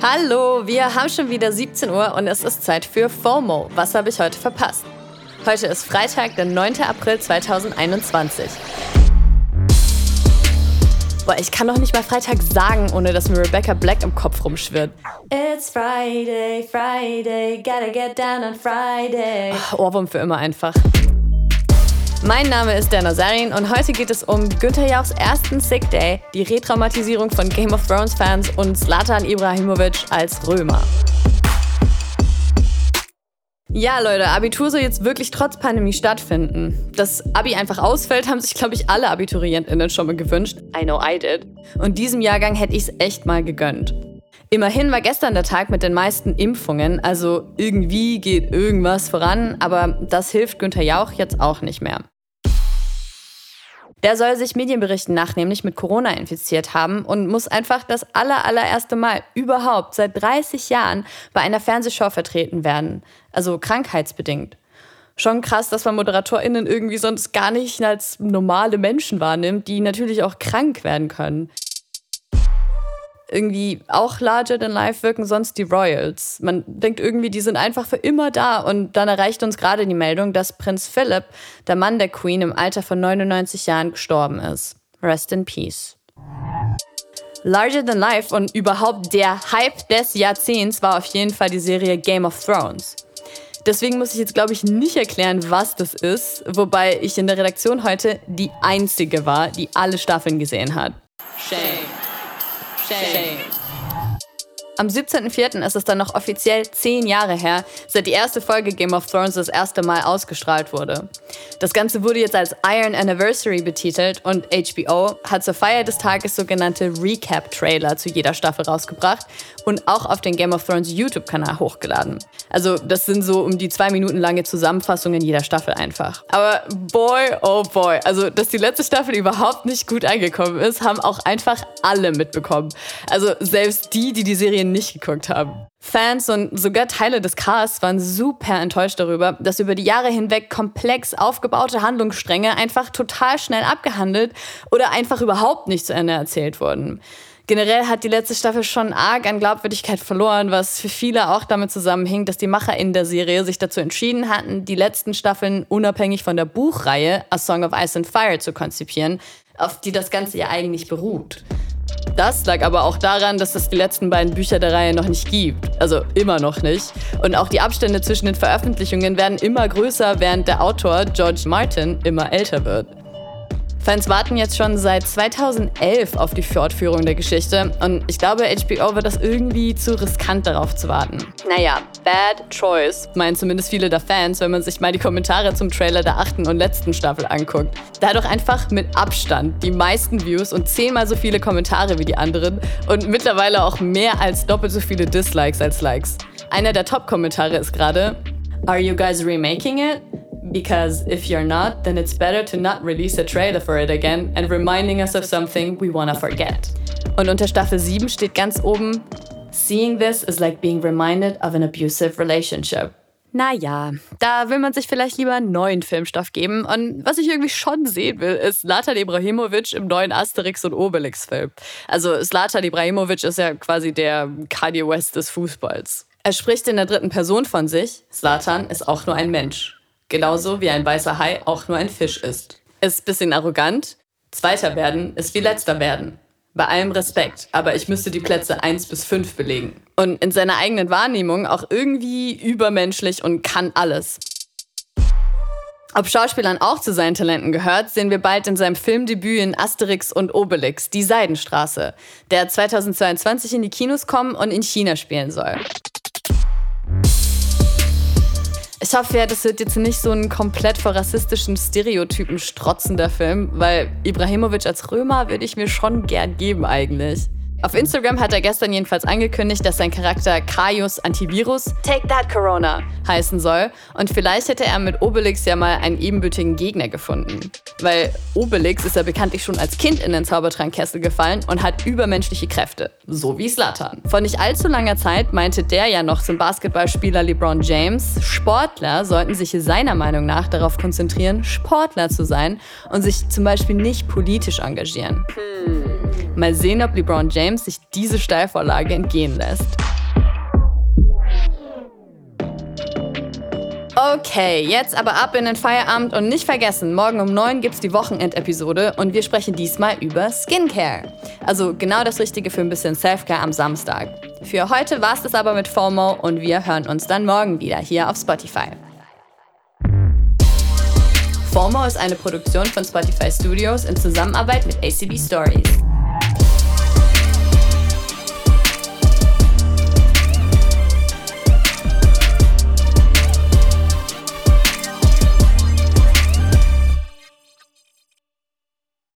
Hallo, wir haben schon wieder 17 Uhr und es ist Zeit für FOMO. Was habe ich heute verpasst? Heute ist Freitag, der 9. April 2021. Boah, ich kann doch nicht mal Freitag sagen, ohne dass mir Rebecca Black im Kopf rumschwirrt. It's Friday, Friday, gotta get down on Friday. Ohrwurm für immer einfach. Mein Name ist Dana Sarin und heute geht es um Günther Jauchs ersten Sick Day, die Retraumatisierung von Game of Thrones Fans und Zlatan Ibrahimovic als Römer. Ja, Leute, Abitur soll jetzt wirklich trotz Pandemie stattfinden. Dass Abi einfach ausfällt, haben sich, glaube ich, alle AbiturientInnen schon mal gewünscht. I know I did. Und diesem Jahrgang hätte ich es echt mal gegönnt. Immerhin war gestern der Tag mit den meisten Impfungen, also irgendwie geht irgendwas voran, aber das hilft Günther Jauch jetzt auch nicht mehr. Der soll sich Medienberichten nach nämlich mit Corona infiziert haben und muss einfach das aller, allererste Mal überhaupt seit 30 Jahren bei einer Fernsehshow vertreten werden. Also krankheitsbedingt. Schon krass, dass man ModeratorInnen irgendwie sonst gar nicht als normale Menschen wahrnimmt, die natürlich auch krank werden können irgendwie auch larger than life wirken sonst die Royals. Man denkt irgendwie, die sind einfach für immer da. Und dann erreicht uns gerade die Meldung, dass Prinz Philip, der Mann der Queen, im Alter von 99 Jahren gestorben ist. Rest in Peace. Larger than life und überhaupt der Hype des Jahrzehnts war auf jeden Fall die Serie Game of Thrones. Deswegen muss ich jetzt, glaube ich, nicht erklären, was das ist, wobei ich in der Redaktion heute die Einzige war, die alle Staffeln gesehen hat. Shame. Shame. Am 17.04. ist es dann noch offiziell zehn Jahre her, seit die erste Folge Game of Thrones das erste Mal ausgestrahlt wurde. Das Ganze wurde jetzt als Iron Anniversary betitelt und HBO hat zur Feier des Tages sogenannte Recap-Trailer zu jeder Staffel rausgebracht und auch auf den Game of Thrones YouTube-Kanal hochgeladen. Also das sind so um die zwei Minuten lange Zusammenfassungen jeder Staffel einfach. Aber boy, oh boy, also dass die letzte Staffel überhaupt nicht gut angekommen ist, haben auch einfach alle mitbekommen. Also selbst die, die die Serie nicht geguckt haben. Fans und sogar Teile des Casts waren super enttäuscht darüber, dass über die Jahre hinweg komplex aufgebaute Handlungsstränge einfach total schnell abgehandelt oder einfach überhaupt nicht zu Ende erzählt wurden. Generell hat die letzte Staffel schon arg an Glaubwürdigkeit verloren, was für viele auch damit zusammenhing, dass die Macher in der Serie sich dazu entschieden hatten, die letzten Staffeln unabhängig von der Buchreihe A Song of Ice and Fire zu konzipieren, auf die das Ganze ja eigentlich beruht. Das lag aber auch daran, dass es die letzten beiden Bücher der Reihe noch nicht gibt. Also immer noch nicht. Und auch die Abstände zwischen den Veröffentlichungen werden immer größer, während der Autor George Martin immer älter wird. Fans warten jetzt schon seit 2011 auf die Fortführung der Geschichte und ich glaube, HBO wird das irgendwie zu riskant darauf zu warten. Naja, bad choice, meinen zumindest viele der Fans, wenn man sich mal die Kommentare zum Trailer der achten und letzten Staffel anguckt. Da doch einfach mit Abstand die meisten Views und zehnmal so viele Kommentare wie die anderen und mittlerweile auch mehr als doppelt so viele Dislikes als Likes. Einer der Top-Kommentare ist gerade, Are you guys remaking it? Because if you're not, then it's better to not release a trailer for it again and reminding us of something we wanna forget. Und unter Staffel 7 steht ganz oben, Seeing this is like being reminded of an abusive relationship. Naja, da will man sich vielleicht lieber einen neuen Filmstoff geben. Und was ich irgendwie schon sehen will, ist Zlatan Ibrahimovic im neuen Asterix und Obelix-Film. Also Zlatan Ibrahimovic ist ja quasi der Kanye West des Fußballs. Er spricht in der dritten Person von sich. Zlatan ist auch nur ein Mensch. Genauso wie ein weißer Hai auch nur ein Fisch ist. Ist bisschen arrogant. Zweiter werden ist wie letzter werden. Bei allem Respekt, aber ich müsste die Plätze 1 bis 5 belegen. Und in seiner eigenen Wahrnehmung auch irgendwie übermenschlich und kann alles. Ob Schauspielern auch zu seinen Talenten gehört, sehen wir bald in seinem Filmdebüt in Asterix und Obelix, Die Seidenstraße, der 2022 in die Kinos kommen und in China spielen soll. Ich hoffe ja, das wird jetzt nicht so ein komplett vor rassistischen Stereotypen strotzender Film, weil Ibrahimovic als Römer würde ich mir schon gern geben eigentlich. Auf Instagram hat er gestern jedenfalls angekündigt, dass sein Charakter Caius Antivirus Take That Corona heißen soll. Und vielleicht hätte er mit Obelix ja mal einen ebenbürtigen Gegner gefunden. Weil Obelix ist ja bekanntlich schon als Kind in den Zaubertrankkessel gefallen und hat übermenschliche Kräfte. So wie Slatan. Vor nicht allzu langer Zeit meinte der ja noch zum Basketballspieler LeBron James, Sportler sollten sich seiner Meinung nach darauf konzentrieren, Sportler zu sein und sich zum Beispiel nicht politisch engagieren. Hm. Mal sehen, ob LeBron James sich diese Steilvorlage entgehen lässt. Okay, jetzt aber ab in den Feierabend und nicht vergessen, morgen um 9 gibt's die Wochenendepisode und wir sprechen diesmal über Skincare. Also genau das Richtige für ein bisschen Selfcare am Samstag. Für heute war's das aber mit FOMO und wir hören uns dann morgen wieder hier auf Spotify. FOMO ist eine Produktion von Spotify Studios in Zusammenarbeit mit ACB Stories.